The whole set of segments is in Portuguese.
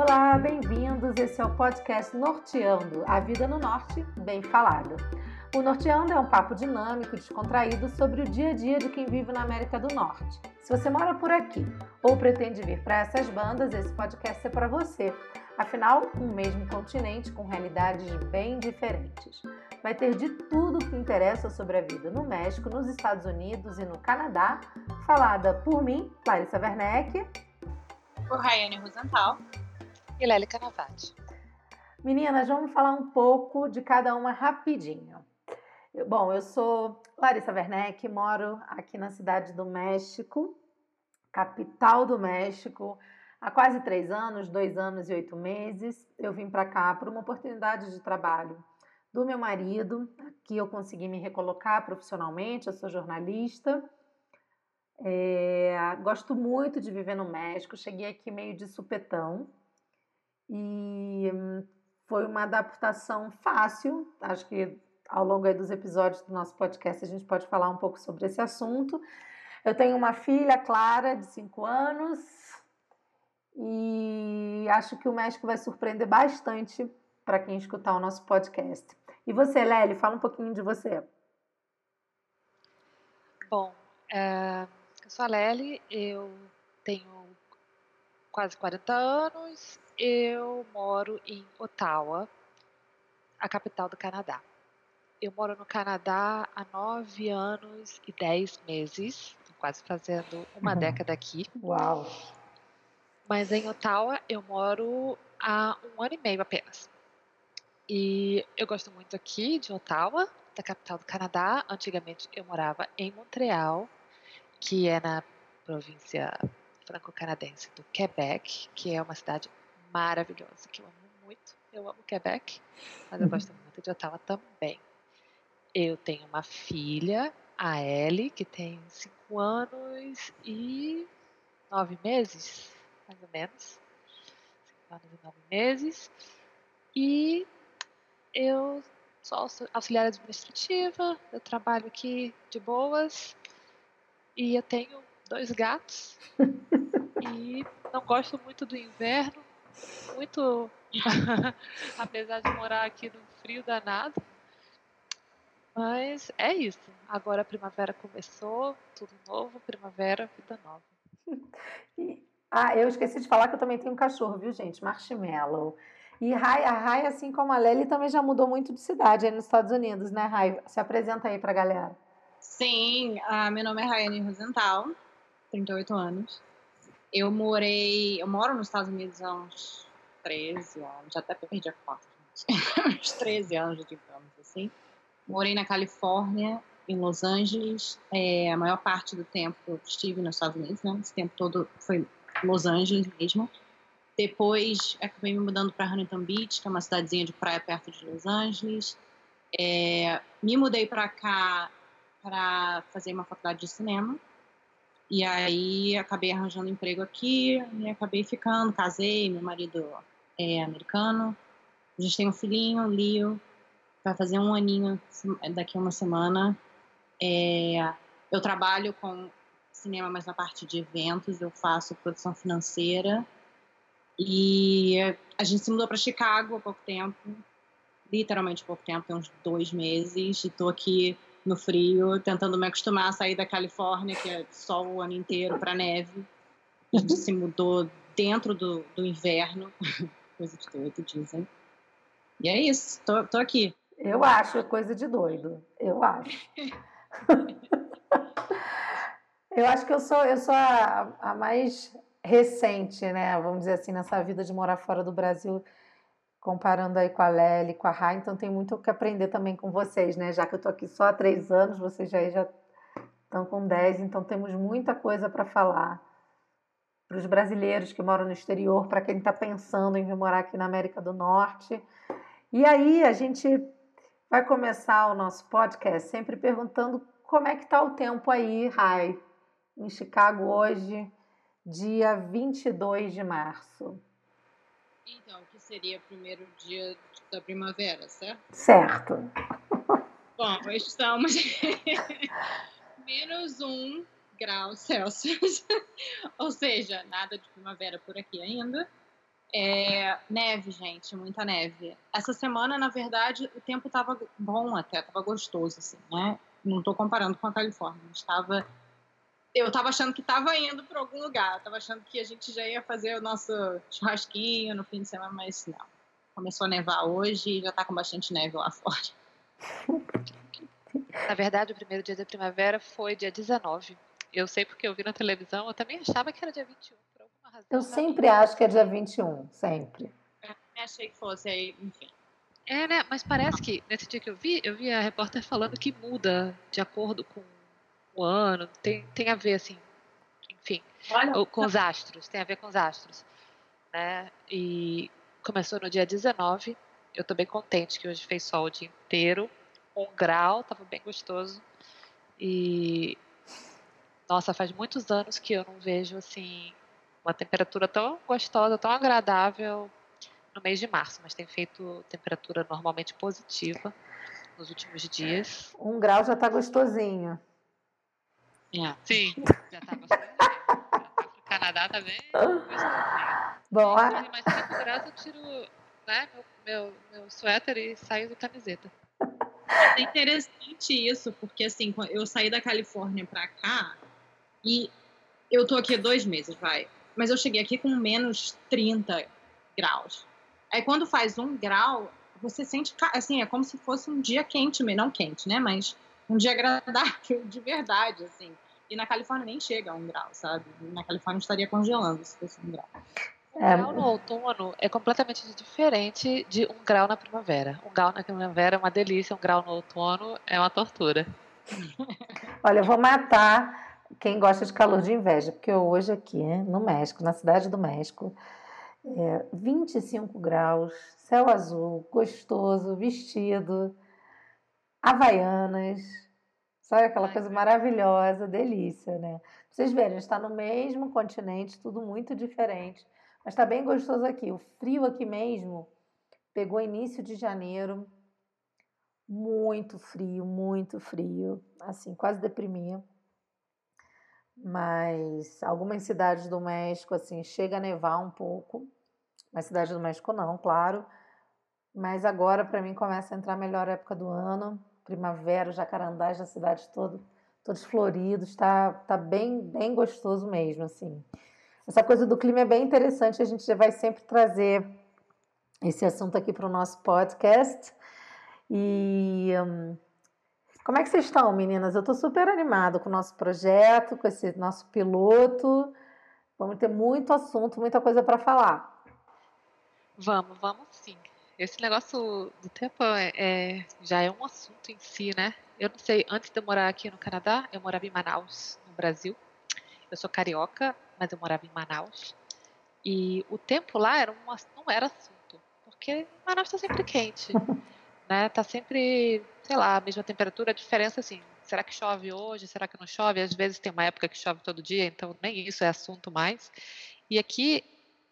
Olá, bem-vindos. Esse é o podcast Norteando, a vida no norte bem falada. O Norteando é um papo dinâmico, descontraído sobre o dia a dia de quem vive na América do Norte. Se você mora por aqui ou pretende vir para essas bandas, esse podcast é para você. Afinal, um mesmo continente com realidades bem diferentes. Vai ter de tudo que interessa sobre a vida no México, nos Estados Unidos e no Canadá, falada por mim, Larissa Werneck, por Rayane Rosenthal e Lely Canavati. Meninas, vamos falar um pouco de cada uma rapidinho. Bom, eu sou Larissa Werneck, moro aqui na cidade do México, capital do México, há quase três anos, dois anos e oito meses. Eu vim para cá por uma oportunidade de trabalho do meu marido, que eu consegui me recolocar profissionalmente. Eu sou jornalista, é, gosto muito de viver no México. Cheguei aqui meio de supetão e hum, foi uma adaptação fácil. Acho que ao longo dos episódios do nosso podcast a gente pode falar um pouco sobre esse assunto. Eu tenho uma filha, Clara, de 5 anos, e acho que o México vai surpreender bastante para quem escutar o nosso podcast. E você, Lely, fala um pouquinho de você. Bom, é, eu sou a Lely, eu tenho quase 40 anos, eu moro em Ottawa, a capital do Canadá. Eu moro no Canadá há nove anos e dez meses, quase fazendo uma uhum. década aqui. Uau! Mas em Ottawa eu moro há um ano e meio apenas. E eu gosto muito aqui de Ottawa, da capital do Canadá. Antigamente eu morava em Montreal, que é na província franco-canadense do Quebec, que é uma cidade maravilhosa, que eu amo muito. Eu amo Quebec, mas eu uhum. gosto muito de Ottawa também. Eu tenho uma filha, a Ellie, que tem 5 anos e 9 meses, mais ou menos. 5 anos e 9 meses. E eu sou auxiliar administrativa, eu trabalho aqui de boas e eu tenho dois gatos e não gosto muito do inverno, muito apesar de morar aqui no frio danado. Mas é isso. Agora a primavera começou, tudo novo, primavera, vida nova. ah, eu esqueci de falar que eu também tenho um cachorro, viu, gente? Marshmallow. E Rai, a Rai, assim como a Lely, também já mudou muito de cidade aí nos Estados Unidos, né, Rai? Se apresenta aí pra galera. Sim, uh, meu nome é Rayane Rosenthal, 38 anos. Eu morei, eu moro nos Estados Unidos há uns 13 anos, até perdi a conta, uns 13 anos, digamos assim. Morei na Califórnia, em Los Angeles. É, a maior parte do tempo estive nos Estados Unidos, né? Esse tempo todo foi Los Angeles mesmo. Depois acabei me mudando para Huntington Beach, que é uma cidadezinha de praia perto de Los Angeles. É, me mudei para cá para fazer uma faculdade de cinema. E aí acabei arranjando emprego aqui e acabei ficando, casei, meu marido é americano. A gente tem um filhinho, Leo, vai fazer um aninho daqui a uma semana. É, eu trabalho com cinema, mas na parte de eventos, eu faço produção financeira. E a gente se mudou para Chicago há pouco tempo, literalmente pouco tempo, tem uns dois meses, e estou aqui no frio, tentando me acostumar a sair da Califórnia, que é sol o ano inteiro, para neve. A gente se mudou dentro do, do inverno, coisa de doido, dizem. E é isso, tô, tô aqui. Eu acho coisa de doido. Eu acho. eu acho que eu sou, eu sou a, a mais recente, né? Vamos dizer assim, nessa vida de morar fora do Brasil, comparando aí com a Lely, com a Rai, então tem muito o que aprender também com vocês, né? Já que eu tô aqui só há três anos, vocês já, estão com dez, então temos muita coisa para falar para os brasileiros que moram no exterior, para quem está pensando em vir morar aqui na América do Norte. E aí a gente vai começar o nosso podcast sempre perguntando como é que está o tempo aí, Rai, em Chicago hoje, dia 22 de março. Então, seria o primeiro dia da primavera, certo? Certo. Bom, estamos menos um grau Celsius, ou seja, nada de primavera por aqui ainda. É, neve, gente, muita neve. Essa semana, na verdade, o tempo estava bom até, estava gostoso, assim, né? Não estou comparando com a Califórnia, estava eu estava achando que estava indo para algum lugar, estava achando que a gente já ia fazer o nosso churrasquinho no fim de semana, mas não. Começou a nevar hoje e já está com bastante neve lá fora. Na verdade, o primeiro dia da primavera foi dia 19. Eu sei porque eu vi na televisão, eu também achava que era dia 21, por alguma razão. Eu sempre acho que é dia 21, sempre. Eu achei que fosse, aí, enfim. É, né? Mas parece que nesse dia que eu vi, eu vi a repórter falando que muda de acordo com o ano, tem, tem a ver, assim, enfim, Olha, com os astros, tem a ver com os astros. Né? E começou no dia 19, eu tô bem contente que hoje fez sol o dia inteiro, um grau, tava bem gostoso. E nossa, faz muitos anos que eu não vejo assim uma temperatura tão gostosa, tão agradável no mês de março, mas tem feito temperatura normalmente positiva nos últimos dias. Um grau já tá gostosinho. É. Sim, já tá gostosinho. o Canadá tá bem. Bom, a... mais 5 graus eu tiro né, meu, meu, meu suéter e saio de camiseta. É interessante isso, porque assim, eu saí da Califórnia pra cá e eu tô aqui dois meses, vai. Mas eu cheguei aqui com menos 30 graus. Aí quando faz um grau, você sente, assim, é como se fosse um dia quente, não quente, né? Mas um dia agradável, de verdade, assim. E na Califórnia nem chega a um grau, sabe? Na Califórnia estaria congelando se fosse um grau. Um é. grau no outono é completamente diferente de um grau na primavera. Um grau na primavera é uma delícia, um grau no outono é uma tortura. Olha, eu vou matar quem gosta de calor de inveja, porque hoje aqui no México, na cidade do México, é 25 graus, céu azul, gostoso, vestido, havaianas, sabe aquela coisa maravilhosa, delícia, né? Vocês verem, a gente está no mesmo continente, tudo muito diferente, mas está bem gostoso aqui. O frio aqui mesmo pegou início de janeiro, muito frio, muito frio, assim, quase deprimia. Mas algumas cidades do México, assim, chega a nevar um pouco. Mas cidade do México não, claro. Mas agora, para mim, começa a entrar a melhor época do ano. Primavera, jacarandás da cidade todo, todos floridos. Tá, tá bem, bem gostoso mesmo, assim. Essa coisa do clima é bem interessante, a gente vai sempre trazer esse assunto aqui para o nosso podcast. E hum, como é que vocês estão, meninas? Eu estou super animado com o nosso projeto, com esse nosso piloto. Vamos ter muito assunto, muita coisa para falar. Vamos, vamos sim. Esse negócio do tempo é, é, já é um assunto em si, né? Eu não sei, antes de eu morar aqui no Canadá, eu morava em Manaus, no Brasil. Eu sou carioca, mas eu morava em Manaus. E o tempo lá era uma, não era assunto, porque Manaus está sempre quente, né? Tá sempre, sei lá, a mesma temperatura, a diferença assim, será que chove hoje, será que não chove? Às vezes tem uma época que chove todo dia, então nem isso é assunto mais. E aqui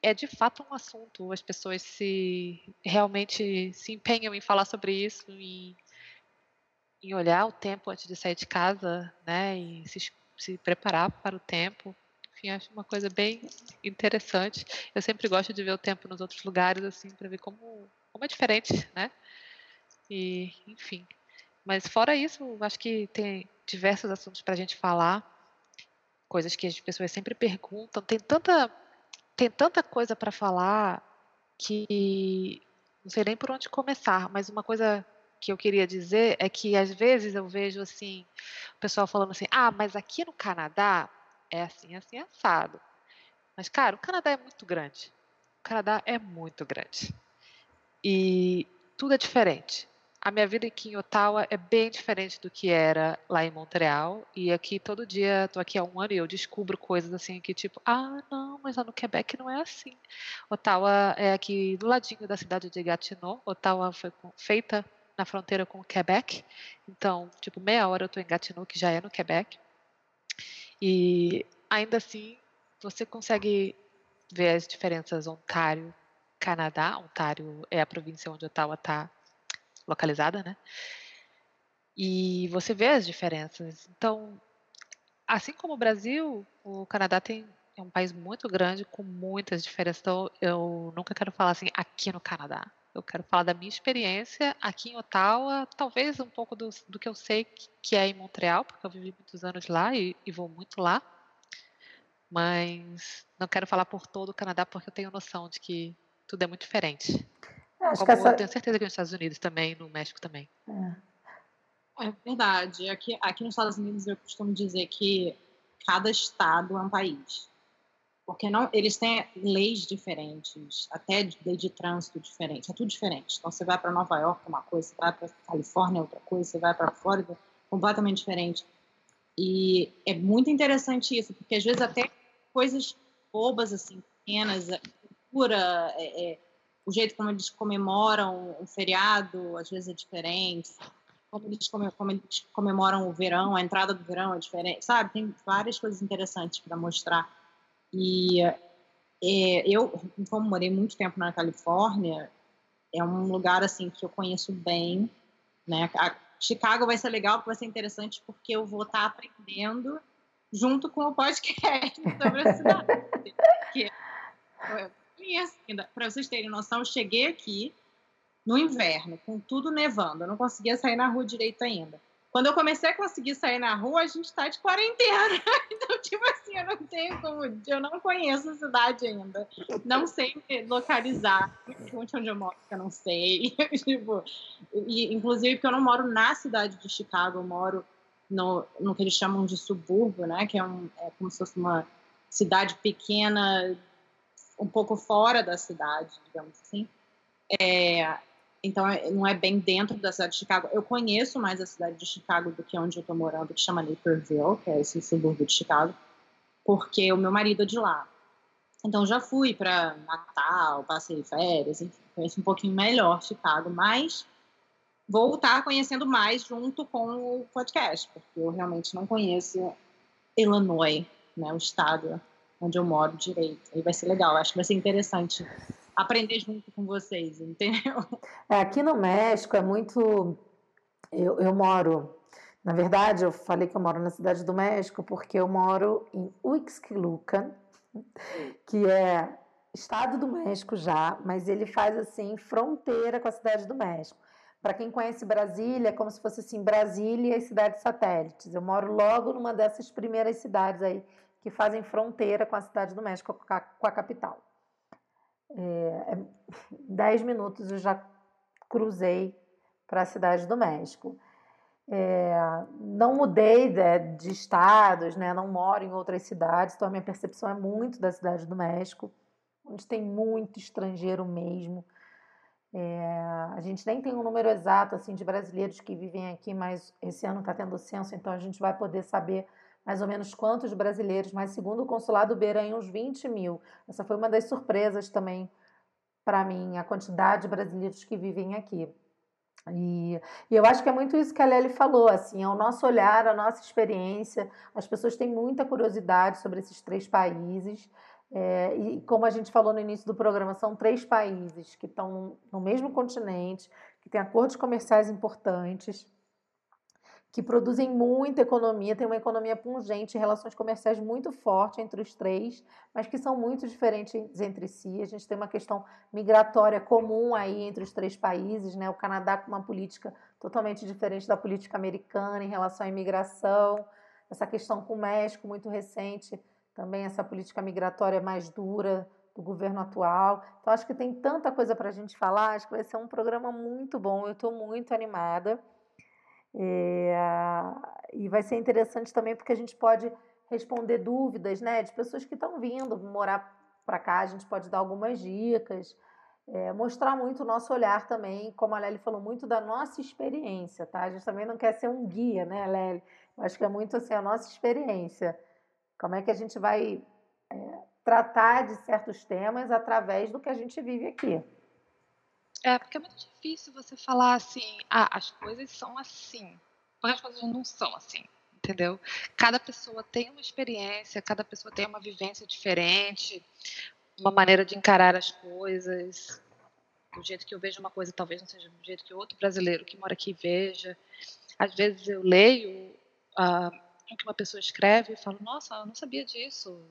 é de fato um assunto, as pessoas se realmente se empenham em falar sobre isso, em, em olhar o tempo antes de sair de casa, né, e se, se preparar para o tempo. Enfim, acho uma coisa bem interessante. Eu sempre gosto de ver o tempo nos outros lugares, assim, para ver como, como é diferente, né? E, enfim. Mas fora isso, acho que tem diversos assuntos para a gente falar, coisas que as pessoas sempre perguntam. Tem tanta, tem tanta coisa para falar que não sei nem por onde começar. Mas uma coisa que eu queria dizer é que às vezes eu vejo assim, o pessoal falando assim: ah, mas aqui no Canadá é assim, assim, assado. Mas, cara, o Canadá é muito grande. O Canadá é muito grande. E tudo é diferente. A minha vida aqui em Ottawa é bem diferente do que era lá em Montreal. E aqui todo dia, estou aqui há um ano e eu descubro coisas assim que tipo, ah, não, mas lá no Quebec não é assim. Ottawa é aqui do ladinho da cidade de Gatineau. Ottawa foi feita na fronteira com o Quebec. Então, tipo, meia hora eu estou em Gatineau, que já é no Quebec. E ainda assim, você consegue ver as diferenças Ontário, Canadá. Ontário é a província onde Ottawa está localizada, né? E você vê as diferenças. Então, assim como o Brasil, o Canadá tem é um país muito grande com muitas diferenças. Então, eu nunca quero falar assim, aqui no Canadá. Eu quero falar da minha experiência aqui em Ottawa, talvez um pouco do, do que eu sei que, é em Montreal, porque eu vivi muitos anos lá e, e vou muito lá. Mas não quero falar por todo o Canadá, porque eu tenho noção de que tudo é muito diferente. Acho Como essa... eu tenho certeza que nos Estados Unidos também, no México também. É. é verdade. Aqui, aqui nos Estados Unidos eu costumo dizer que cada estado é um país porque não, eles têm leis diferentes, até de lei de trânsito diferente, é tudo diferente. Então você vai para Nova York uma coisa, você vai para Califórnia outra coisa, você vai para Flórida completamente diferente. E é muito interessante isso, porque às vezes até coisas bobas assim, pequenas, a cultura, é, é, o jeito como eles comemoram o feriado, às vezes é diferente. Como eles, como eles comemoram o verão, a entrada do verão é diferente, sabe? Tem várias coisas interessantes para mostrar e é, eu, como morei muito tempo na Califórnia, é um lugar assim que eu conheço bem, né? A Chicago vai ser legal, vai ser interessante porque eu vou estar aprendendo junto com o podcast sobre a cidade. Porque, para vocês terem noção, eu cheguei aqui no inverno, com tudo nevando, eu não conseguia sair na rua direito ainda. Quando eu comecei a conseguir sair na rua, a gente está de quarentena. Então, tipo assim, eu não tenho como. Eu não conheço a cidade ainda. Não sei localizar. Onde eu moro, eu não sei. tipo, e, inclusive, porque eu não moro na cidade de Chicago, eu moro no, no que eles chamam de subúrbio, né? Que é, um, é como se fosse uma cidade pequena, um pouco fora da cidade, digamos assim. É, então é, não é bem dentro da cidade de Chicago. Eu conheço mais a cidade de Chicago do que onde eu estou morando, que chama Naperville, que é esse subúrbio de Chicago, porque o meu marido é de lá. Então já fui para Natal, passei férias, enfim, conheço um pouquinho melhor Chicago, mas vou estar conhecendo mais junto com o podcast, porque eu realmente não conheço Illinois, né, o estado onde eu moro direito. Aí vai ser legal, acho que vai ser interessante aprender junto com vocês, entendeu? É, aqui no México é muito. Eu, eu moro. Na verdade, eu falei que eu moro na cidade do México porque eu moro em Uixquilucan, que é estado do México já, mas ele faz assim fronteira com a cidade do México. Para quem conhece Brasília, é como se fosse assim Brasília e cidades satélites. Eu moro logo numa dessas primeiras cidades aí que fazem fronteira com a cidade do México, com a, com a capital. É, 10 é, minutos eu já cruzei para a cidade do México. É, não mudei de, de, estados, né? não moro em outras cidades, então a minha percepção é muito da cidade do México, onde tem muito estrangeiro mesmo. É, a gente nem tem um número exato assim de brasileiros que vivem aqui, mas esse ano está tendo censo, então a gente vai poder saber mais ou menos quantos brasileiros, mas segundo o consulado beira uns 20 mil. Essa foi uma das surpresas também para mim, a quantidade de brasileiros que vivem aqui. E, e, eu acho que é muito isso que a Lely falou, assim, é o nosso olhar, a nossa experiência. As pessoas têm muita curiosidade sobre esses três países. É, e como a gente falou no início do programa, são três países que estão no mesmo continente, que têm acordos comerciais importantes que produzem muita economia, tem uma economia pungente, relações comerciais muito forte entre os três, mas que são muito diferentes entre si. A gente tem uma questão migratória comum aí entre os três países, né? O Canadá com uma política totalmente diferente da política americana em relação à imigração, essa questão com o México muito recente, também essa política migratória mais dura do governo atual. Então acho que tem tanta coisa para a gente falar, acho que vai ser um programa muito bom. Eu estou muito animada. É, e vai ser interessante também porque a gente pode responder dúvidas né, de pessoas que estão vindo morar para cá, a gente pode dar algumas dicas, é, mostrar muito o nosso olhar também, como a Lely falou, muito da nossa experiência, tá? A gente também não quer ser um guia, né, Lely? Eu acho que é muito assim a nossa experiência. Como é que a gente vai é, tratar de certos temas através do que a gente vive aqui. É, porque é muito difícil você falar assim, ah, as coisas são assim. Porque as coisas não são assim, entendeu? Cada pessoa tem uma experiência, cada pessoa tem uma vivência diferente, uma maneira de encarar as coisas. O jeito que eu vejo uma coisa talvez não seja do jeito que outro brasileiro que mora aqui veja. Às vezes eu leio uh, o que uma pessoa escreve e falo, nossa, eu não sabia disso.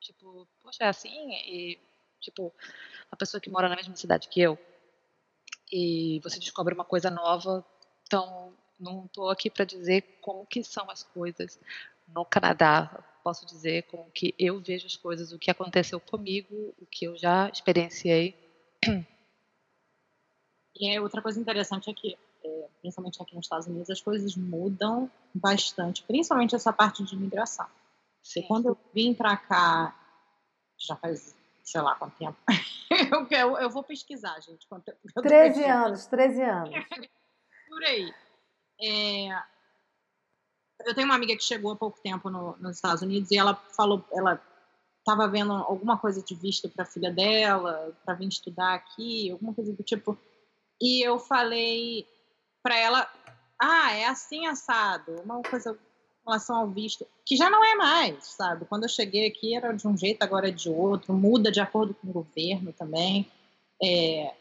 Tipo, poxa, é assim? E, tipo, a pessoa que mora na mesma cidade que eu, e você descobre uma coisa nova, então não estou aqui para dizer como que são as coisas no Canadá. Posso dizer como que eu vejo as coisas, o que aconteceu comigo, o que eu já experienciei. E outra coisa interessante é que, é, principalmente aqui nos Estados Unidos, as coisas mudam bastante, principalmente essa parte de imigração. Sim. Quando eu vim para cá, já faz sei lá quanto tempo. eu, eu, eu, vou pesquisar, gente. Quanto tempo 13 anos, 13 anos. Por aí. É, eu tenho uma amiga que chegou há pouco tempo no, nos Estados Unidos e ela falou, ela estava vendo alguma coisa de visto para a filha dela, para vir estudar aqui, alguma coisa do tipo. E eu falei para ela, ah, é assim assado, uma coisa relação ao visto, que já não é mais, sabe? Quando eu cheguei aqui era de um jeito, agora é de outro, muda de acordo com o governo também. É,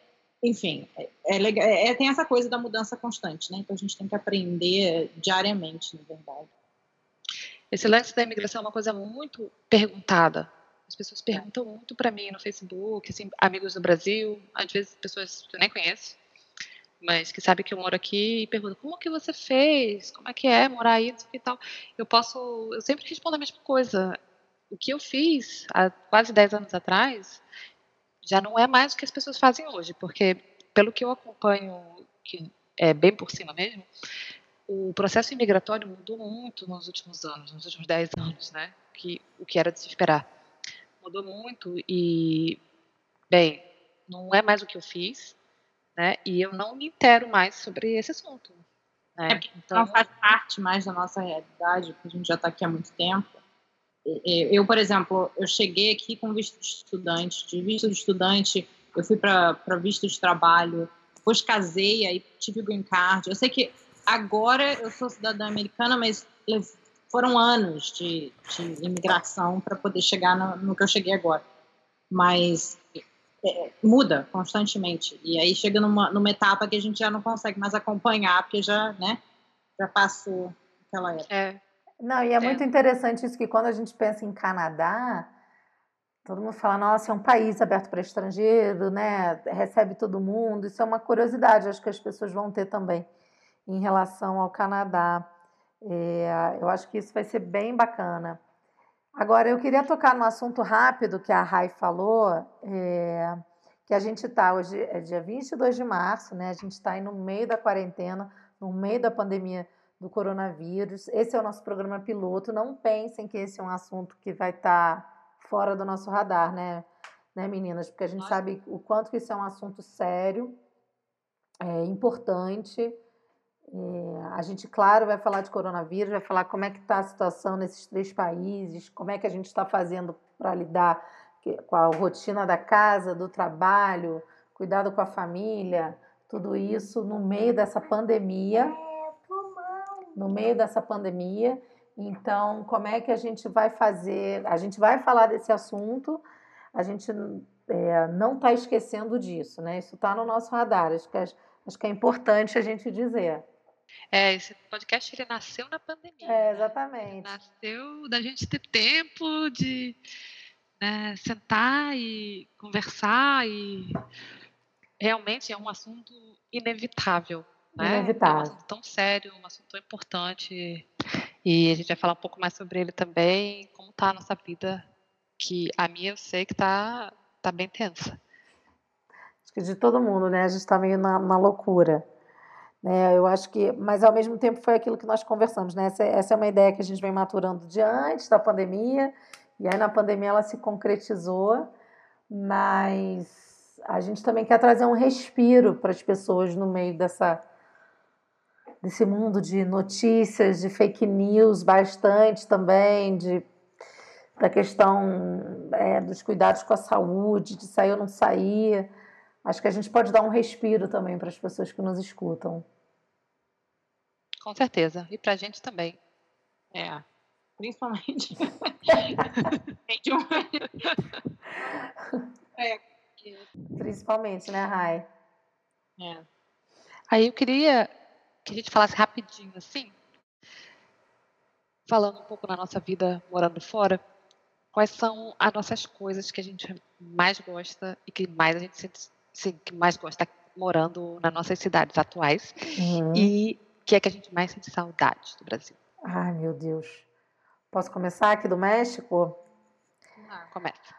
enfim, é, é é, é, tem essa coisa da mudança constante, né? Então a gente tem que aprender diariamente, na verdade. Esse lance da imigração é uma coisa muito perguntada. As pessoas perguntam muito para mim no Facebook, assim, amigos do Brasil, às vezes pessoas que eu nem conheço, mas que sabem que eu moro aqui e perguntam como que você fez, como é que é morar aí, e tal. Eu posso, eu sempre respondo a mesma coisa. O que eu fiz há quase 10 anos atrás já não é mais o que as pessoas fazem hoje, porque pelo que eu acompanho, que é bem por cima mesmo, o processo imigratório mudou muito nos últimos anos, nos últimos 10 anos, né? Que, o que era de se esperar. Mudou muito e, bem, não é mais o que eu fiz, né? E eu não me intero mais sobre esse assunto. Né? É então não faz parte mais da nossa realidade, porque a gente já está aqui há muito tempo. Eu, por exemplo, eu cheguei aqui com visto de estudante, de visto de estudante, eu fui para visto de trabalho, depois casei, aí tive o green card. Eu sei que agora eu sou cidadã americana, mas foram anos de, de imigração para poder chegar no, no, que eu cheguei agora. Mas é, muda constantemente. E aí chega numa, numa etapa que a gente já não consegue mais acompanhar, porque já, né, já passou aquela época. É. Não, e é, é muito interessante isso que quando a gente pensa em Canadá, todo mundo fala, nossa, é um país aberto para estrangeiro, né? Recebe todo mundo. Isso é uma curiosidade, acho que as pessoas vão ter também em relação ao Canadá. É, eu acho que isso vai ser bem bacana. Agora, eu queria tocar no assunto rápido que a Rai falou, é, que a gente está hoje, é dia 22 de março, né? A gente está aí no meio da quarentena, no meio da pandemia do coronavírus. Esse é o nosso programa piloto. Não pensem que esse é um assunto que vai estar tá fora do nosso radar, né, né meninas? Porque a gente Nossa. sabe o quanto que isso é um assunto sério, é importante. É, a gente, claro, vai falar de coronavírus, vai falar como é que está a situação nesses três países, como é que a gente está fazendo para lidar com a rotina da casa, do trabalho, cuidado com a família, tudo isso no meio dessa pandemia. No meio dessa pandemia. Então, como é que a gente vai fazer? A gente vai falar desse assunto, a gente é, não está esquecendo disso, né? Isso está no nosso radar. Acho que, é, acho que é importante a gente dizer. É, esse podcast ele nasceu na pandemia. É, exatamente. Né? Nasceu da gente ter tempo de né, sentar e conversar e realmente é um assunto inevitável. Né? Inevitável. É um assunto tão sério, um assunto tão importante. E a gente vai falar um pouco mais sobre ele também, como está a nossa vida, que a minha eu sei que está tá bem tensa. Acho que de todo mundo, né? A gente está meio na, na loucura. Né? Eu acho que, mas ao mesmo tempo foi aquilo que nós conversamos, né? Essa, essa é uma ideia que a gente vem maturando de antes da pandemia, e aí na pandemia ela se concretizou, mas a gente também quer trazer um respiro para as pessoas no meio dessa desse mundo de notícias, de fake news, bastante também, de da questão é, dos cuidados com a saúde, de sair ou não sair. Acho que a gente pode dar um respiro também para as pessoas que nos escutam. Com certeza. E para a gente também. É. Principalmente. é. Principalmente, né, Rai? É. Aí eu queria que a gente falasse rapidinho, assim, falando um pouco na nossa vida morando fora. quais são as nossas coisas que a gente mais gosta e que mais a gente sente, sim, que mais gosta morando nas nossas cidades atuais uhum. e que é que a gente mais sente saudade do Brasil. Ai, meu Deus. Posso começar aqui do México? Ah, começa.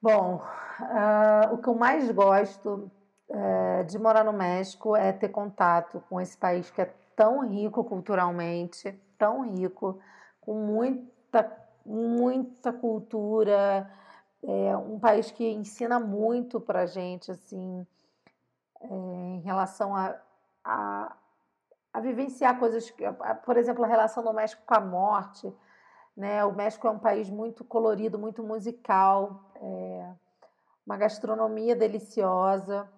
Bom, uh, o que eu mais gosto uh, de morar no México é ter contato com esse país que é tão rico culturalmente, tão rico, com muita, muita cultura, é um país que ensina muito para gente, assim, é, em relação a, a, a vivenciar coisas, por exemplo, a relação do México com a morte, né? O México é um país muito colorido, muito musical, é, uma gastronomia deliciosa.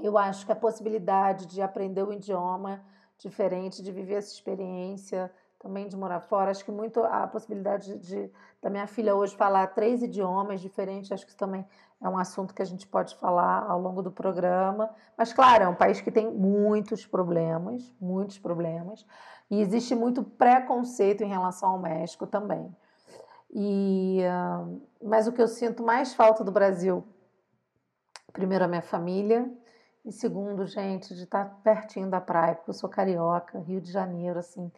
Eu acho que a possibilidade de aprender o idioma diferente, de viver essa experiência, também de morar fora. Acho que muito a possibilidade de, da minha filha hoje falar três idiomas diferentes, acho que isso também é um assunto que a gente pode falar ao longo do programa. Mas, claro, é um país que tem muitos problemas, muitos problemas, e existe muito preconceito em relação ao México também. E, uh, mas o que eu sinto mais falta do Brasil, primeiro, a minha família, e segundo, gente, de estar pertinho da praia, porque eu sou carioca, Rio de Janeiro, assim.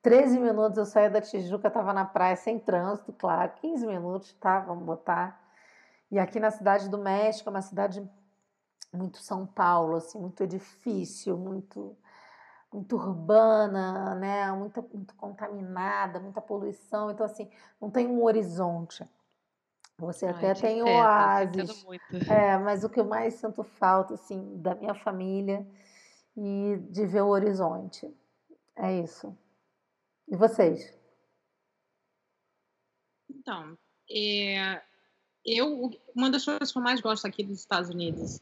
13 minutos eu saía da Tijuca, estava na praia sem trânsito, claro, 15 minutos, tá? Vamos botar. E aqui na cidade do México, é uma cidade muito São Paulo, assim, muito edifício, muito muito urbana, né? Muito, muito contaminada, muita poluição. Então, assim, não tem um horizonte. Você até Ai, tem entendo, oásis. É, mas o que eu mais sinto falta, assim, da minha família e de ver o horizonte. É isso. E vocês? Então, é, eu, uma das coisas que eu mais gosto aqui dos Estados Unidos,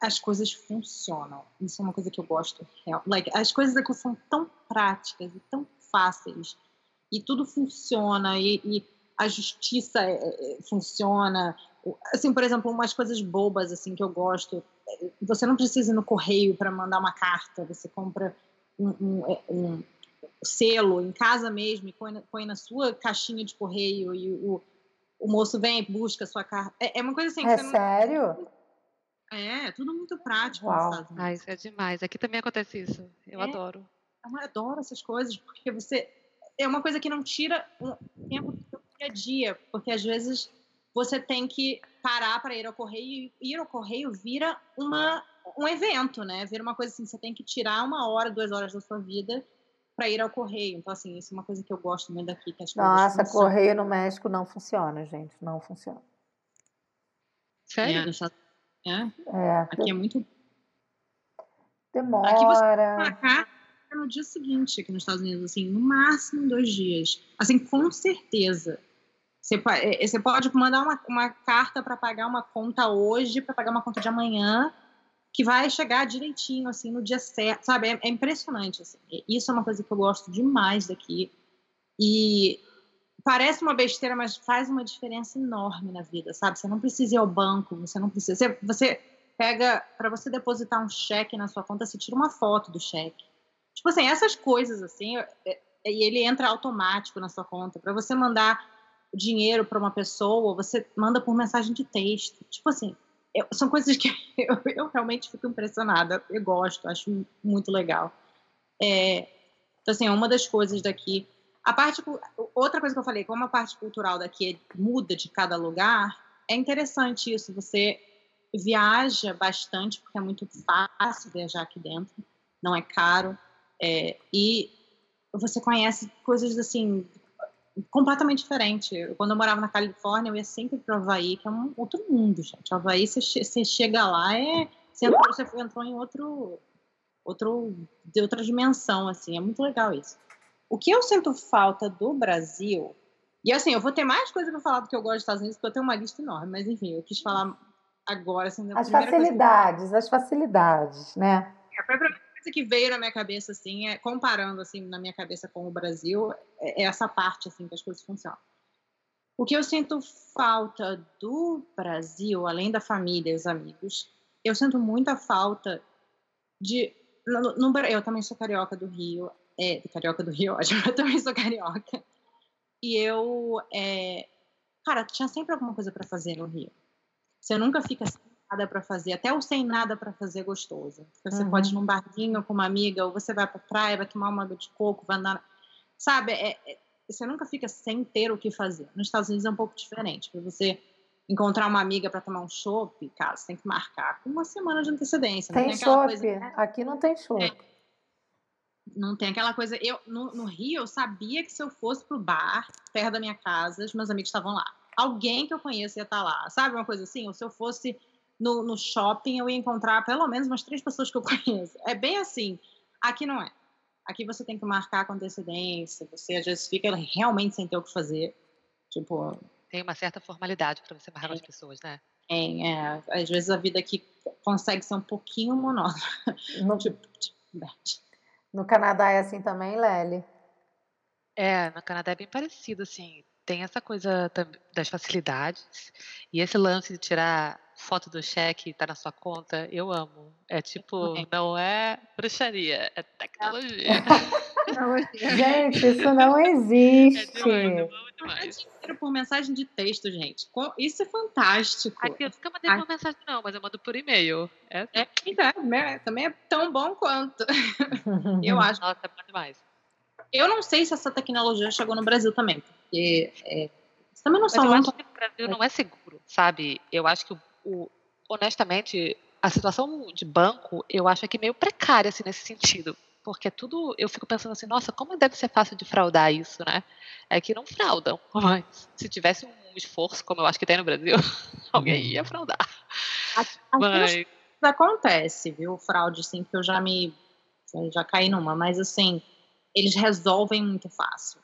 as coisas funcionam. Isso é uma coisa que eu gosto. Like, as coisas aqui são tão práticas e tão fáceis. E tudo funciona. E, e a justiça é, é, funciona. Assim, por exemplo, umas coisas bobas assim que eu gosto. Você não precisa ir no correio para mandar uma carta. Você compra um, um, é, um, selo em casa mesmo e põe, põe na sua caixinha de correio e o, o moço vem e busca a sua carta. É, é uma coisa assim. É sério? Não... É, tudo muito prático. Uau. Ah, isso é demais. Aqui também acontece isso. Eu é, adoro. Eu adoro essas coisas, porque você. É uma coisa que não tira um tempo dia a dia, porque às vezes você tem que parar para ir ao correio e ir ao correio vira uma, um evento, né? Vira uma coisa assim, você tem que tirar uma hora, duas horas da sua vida para ir ao correio. Então, assim, isso é uma coisa que eu gosto muito daqui. Que as Nossa, correio no México não funciona, gente. Não funciona. Sério? É, é. é. Aqui é muito. Demora. Aqui você no dia seguinte aqui nos Estados Unidos, assim, no máximo dois dias. Assim, com certeza. Você, é, você pode mandar uma, uma carta para pagar uma conta hoje, para pagar uma conta de amanhã, que vai chegar direitinho, assim, no dia certo, sabe? É, é, impressionante, assim. Isso é uma coisa que eu gosto demais daqui. E parece uma besteira, mas faz uma diferença enorme na vida, sabe? Você não precisa ir ao banco, você não precisa... Você, você pega... Para você depositar um cheque na sua conta, você tira uma foto do cheque. Tipo assim, essas coisas, assim, e ele entra automático na sua conta. Para você mandar dinheiro para uma pessoa, você manda por mensagem de texto. Tipo assim, eu, são coisas que eu, eu, realmente fico impressionada. Eu gosto, acho muito legal. É, então, assim, é uma das coisas daqui. A parte, outra coisa que eu falei, como a parte cultural daqui muda de cada lugar, é interessante isso. Você viaja bastante, porque é muito fácil viajar aqui dentro, não é caro, é, e você conhece coisas assim completamente diferente. Quando eu morava na Califórnia, eu ia sempre para o Havaí, que é um outro mundo, gente. O Havaí, você, você chega lá, é, você, entrou, você entrou em outro, outro, de outra dimensão, assim. É muito legal isso. O que eu sinto falta do Brasil, e assim, eu vou ter mais coisa para falar do que eu gosto dos Estados Unidos, porque eu tenho uma lista enorme, mas enfim, eu quis falar agora. Assim, as facilidades, as facilidades, né? É, a primeira coisa que veio na minha cabeça, assim, é, comparando, assim, na minha cabeça com o Brasil, é, é essa parte, assim, que as coisas funcionam. O que eu sinto falta do Brasil, além da família e os amigos, eu sinto muita falta de. No, no, eu também sou carioca do Rio, é, carioca do Rio, eu também sou carioca. E eu, é... cara, tinha sempre alguma coisa para fazer no Rio. Você nunca fica sem nada para fazer, até o sem nada para fazer é gostoso. Você uhum. pode ir num barzinho com uma amiga, ou você vai pra praia, vai tomar uma água de coco, vai andar. Sabe, é, é, você nunca fica sem ter o que fazer. Nos Estados Unidos é um pouco diferente. Para você encontrar uma amiga para tomar um chopp, cara, você tem que marcar com uma semana de antecedência. Tem, tem chopp, né? aqui não tem chopp. É, não tem aquela coisa. Eu no, no, Rio eu sabia que se eu fosse pro bar perto da minha casa, os meus amigos estavam lá. Alguém que eu conheço ia estar tá lá, sabe uma coisa assim? Ou se eu fosse no, no shopping, eu ia encontrar pelo menos umas três pessoas que eu conheço. É bem assim. Aqui não é. Aqui você tem que marcar com antecedência. Você às vezes fica realmente sem ter o que fazer. Tipo. Tem uma certa formalidade para você marcar é. as pessoas, né? Tem, é. Às vezes a vida aqui consegue ser um pouquinho monótona. No... tipo, tipo, no Canadá é assim também, Lely? É, no Canadá é bem parecido, assim. Tem essa coisa das facilidades e esse lance de tirar foto do cheque e tá na sua conta, eu amo. É tipo, não é bruxaria, é tecnologia. gente, isso não existe. É demais, eu amo demais. por mensagem de texto, gente. Isso é fantástico. Aqui eu nunca mandei por mensagem, não, mas eu mando por e-mail. É, é, então, é, também é tão bom quanto. eu acho. Nossa, é bom demais. Eu não sei se essa tecnologia chegou no Brasil também, porque é, também não são muito. o Brasil não é seguro, sabe? Eu acho que o o, honestamente, a situação de banco, eu acho que meio precária, assim, nesse sentido. Porque tudo, eu fico pensando assim, nossa, como deve ser fácil de fraudar isso, né? É que não fraudam, mas se tivesse um esforço, como eu acho que tem no Brasil, alguém ia fraudar. Aqui, mas... acontece, viu, fraude, assim, que eu já me, já caí numa, mas assim, eles resolvem muito fácil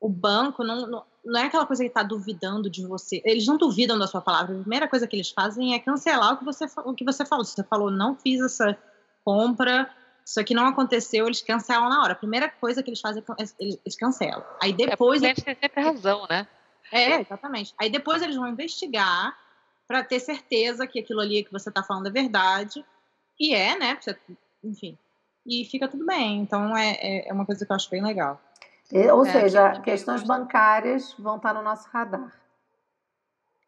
o banco não, não, não, é aquela coisa que está duvidando de você. Eles não duvidam da sua palavra. A primeira coisa que eles fazem é cancelar o que você, o que você falou. Se você falou, não fiz essa compra, isso aqui não aconteceu, eles cancelam na hora. A primeira coisa que eles fazem é eles, eles cancelam. Aí é depois. É, eles têm sempre razão, né? É, exatamente. Aí depois eles vão investigar para ter certeza que aquilo ali que você está falando é verdade. E é, né? Enfim. E fica tudo bem. Então é, é, é uma coisa que eu acho bem legal. Ou é, seja, questões bancárias vão estar no nosso radar.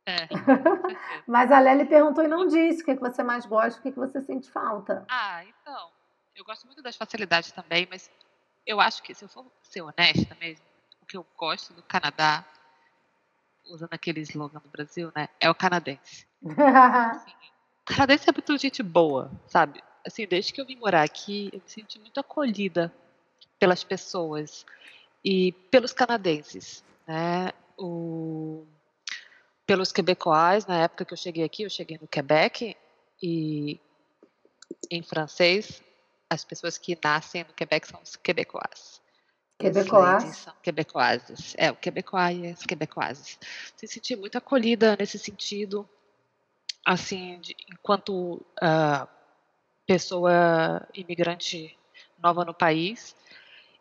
É. Mas a Lely perguntou e não disse o que, é que você mais gosta, o que, é que você sente falta. Ah, então. Eu gosto muito das facilidades também, mas eu acho que, se eu for ser honesta mesmo, o que eu gosto do Canadá, usando aquele slogan do Brasil, né, é o canadense. assim, o canadense é muito gente boa, sabe? Assim, desde que eu vim morar aqui, eu me senti muito acolhida pelas pessoas e pelos canadenses, né? O, pelos quebecois, na época que eu cheguei aqui, eu cheguei no Quebec e em francês as pessoas que nascem no Quebec são os quebecois. Quebecois? São quebecoises. É, o quebecois e as quebecoises. Se senti muito acolhida nesse sentido, assim, de, enquanto uh, pessoa imigrante nova no país,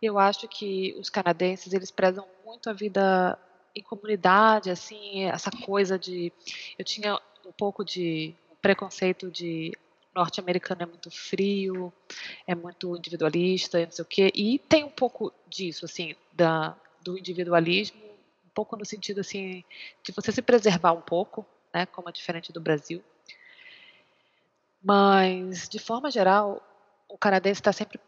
eu acho que os canadenses eles prezam muito a vida em comunidade, assim, essa coisa de eu tinha um pouco de preconceito de norte-americano é muito frio, é muito individualista, não sei o quê, e tem um pouco disso, assim, da, do individualismo, um pouco no sentido, assim, de você se preservar um pouco, né, como é diferente do Brasil. Mas, de forma geral, o canadense está sempre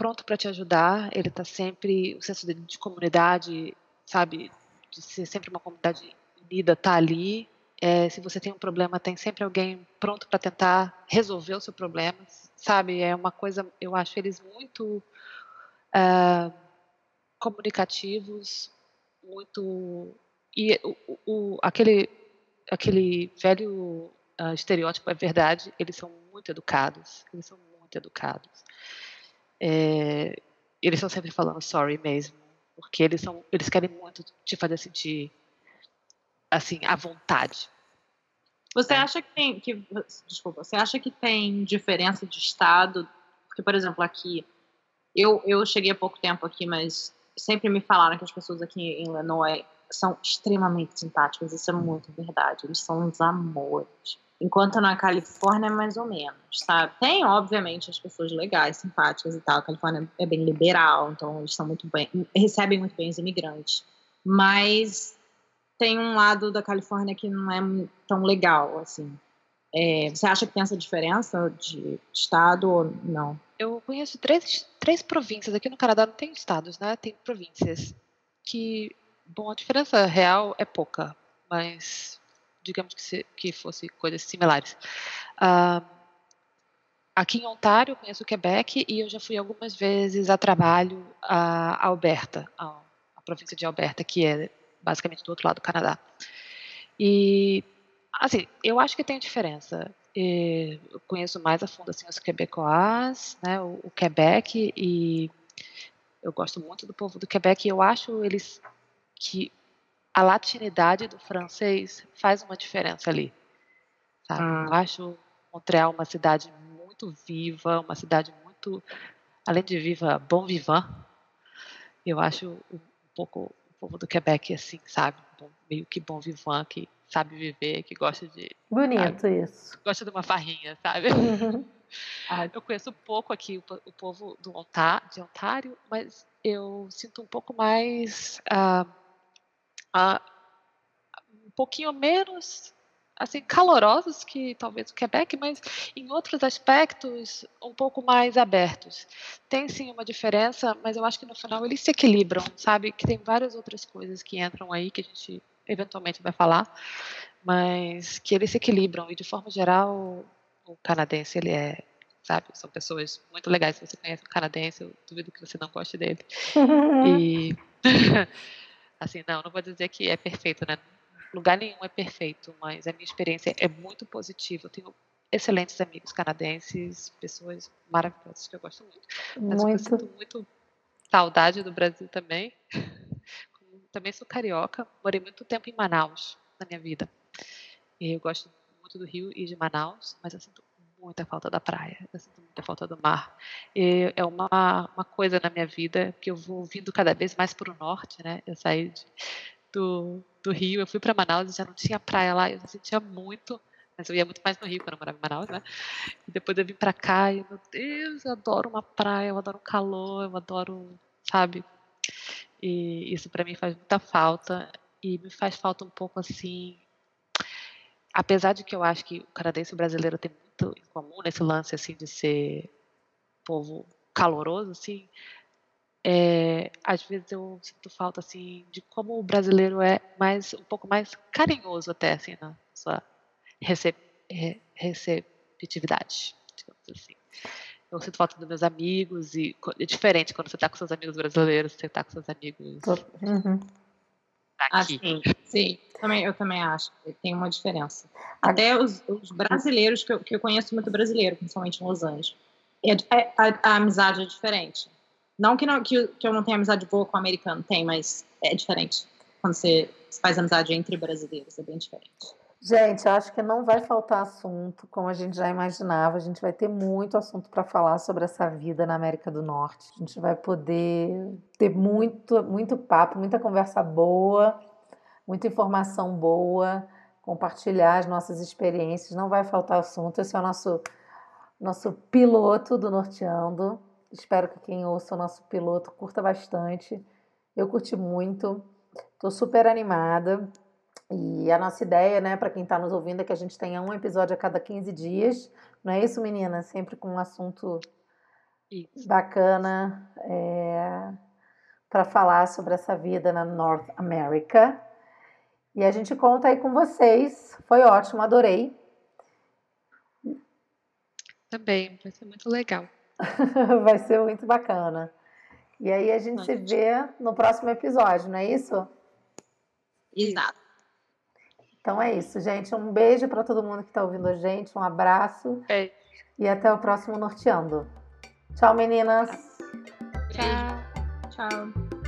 pronto para te ajudar, ele está sempre, o senso de, de comunidade, sabe, de ser sempre uma comunidade unida, tá ali. É, se você tem um problema, tem sempre alguém pronto para tentar resolver o seu problema, sabe? É uma coisa, eu acho eles muito uh, comunicativos, muito e o, o, aquele aquele velho uh, estereótipo é verdade, eles são muito educados, eles são muito educados é, eles estão sempre falando sorry mesmo, porque eles são, eles querem muito te fazer sentir assim à vontade. Você é. acha que tem, que, desculpa, você acha que tem diferença de estado? Porque, por exemplo, aqui, eu, eu cheguei há pouco tempo aqui, mas sempre me falaram que as pessoas aqui em Illinois são extremamente simpáticas, isso é muito verdade, eles são uns amores. Enquanto na Califórnia é mais ou menos, sabe? Tem, obviamente, as pessoas legais, simpáticas e tal. A Califórnia é bem liberal, então eles são muito bem, recebem muito bem os imigrantes. mas tem um lado da Califórnia que não é tão legal, assim. É, você acha que tem essa diferença de estado ou não? Eu conheço três, três províncias. Aqui no Canadá não tem estados, né? Tem províncias. Que, bom, a diferença real é pouca, mas digamos que, se, que fosse coisas similares. Uh, aqui em Ontário, eu conheço o Quebec e eu já fui algumas vezes a trabalho a Alberta, a, a província de Alberta, que é basicamente do outro lado do Canadá. E, assim, eu acho que tem diferença. Eu conheço mais a fundo assim, os quebecois, né, o, o Quebec, e eu gosto muito do povo do Quebec e eu acho eles que a latinidade do francês faz uma diferença ali. Sabe? Ah. Eu acho Montreal uma cidade muito viva, uma cidade muito, além de viva, bom vivant. Eu acho um pouco povo do Quebec, assim, sabe? Meio que bom vivant, que sabe viver, que gosta de. Bonito sabe? isso. Gosta de uma farrinha, sabe? Uhum. eu conheço pouco aqui o, o povo do Ontário, de Ontário, mas eu sinto um pouco mais. Uh, uh, um pouquinho menos assim calorosos que talvez o Quebec, mas em outros aspectos um pouco mais abertos. Tem sim uma diferença, mas eu acho que no final eles se equilibram, sabe? Que tem várias outras coisas que entram aí que a gente eventualmente vai falar, mas que eles se equilibram e de forma geral o canadense ele é sabe? São pessoas muito legais. Se você conhece um canadense, eu duvido que você não goste dele. e assim, não, não vou dizer que é perfeito, né? lugar nenhum é perfeito, mas a minha experiência é muito positiva. Eu tenho excelentes amigos canadenses, pessoas maravilhosas que eu gosto muito. Mas muito. eu sinto muito saudade do Brasil também. Também sou carioca, morei muito tempo em Manaus na minha vida. E eu gosto muito do Rio e de Manaus, mas eu sinto muita falta da praia, eu sinto muita falta do mar. E é uma, uma coisa na minha vida que eu vou vindo cada vez mais para o norte, né? Eu saí de, do, do Rio, eu fui para Manaus e já não tinha praia lá, eu sentia muito, mas eu ia muito mais no Rio quando eu morava em Manaus, né? E depois eu vim para cá e, meu Deus, eu adoro uma praia, eu adoro um calor, eu adoro, sabe? E isso para mim faz muita falta e me faz falta um pouco assim, apesar de que eu acho que o canadense e o brasileiro tem muito em comum nesse lance assim de ser povo caloroso, assim, é, às vezes eu sinto falta assim de como o brasileiro é mais um pouco mais carinhoso até assim na sua recep receptividade, digamos assim. Eu sinto falta dos meus amigos e é diferente quando você está com seus amigos brasileiros, você está com seus amigos uhum. Aqui. Ah, sim, Também, eu também acho tem uma diferença. Até os, os brasileiros, que eu, que eu, conheço muito brasileiro, principalmente em Los Angeles, é, é, a, a amizade é diferente não que, não que, que eu não tenha amizade boa com o americano, tem, mas é diferente. Quando você faz amizade entre brasileiros, é bem diferente. Gente, acho que não vai faltar assunto, como a gente já imaginava. A gente vai ter muito assunto para falar sobre essa vida na América do Norte. A gente vai poder ter muito, muito papo, muita conversa boa, muita informação boa, compartilhar as nossas experiências. Não vai faltar assunto. Esse é o nosso, nosso piloto do Norteando. Espero que quem ouça o nosso piloto curta bastante. Eu curti muito, estou super animada. E a nossa ideia, né, para quem está nos ouvindo, é que a gente tenha um episódio a cada 15 dias. Não é isso, menina? Sempre com um assunto isso. bacana é, para falar sobre essa vida na North America. E a gente conta aí com vocês. Foi ótimo, adorei. Também, vai ser muito legal. Vai ser muito bacana. E aí a gente se vê no próximo episódio, não é isso? Exato. Então é isso, gente. Um beijo para todo mundo que está ouvindo a gente, um abraço. Beijo. E até o próximo Norteando. Tchau, meninas. Tchau. Tchau.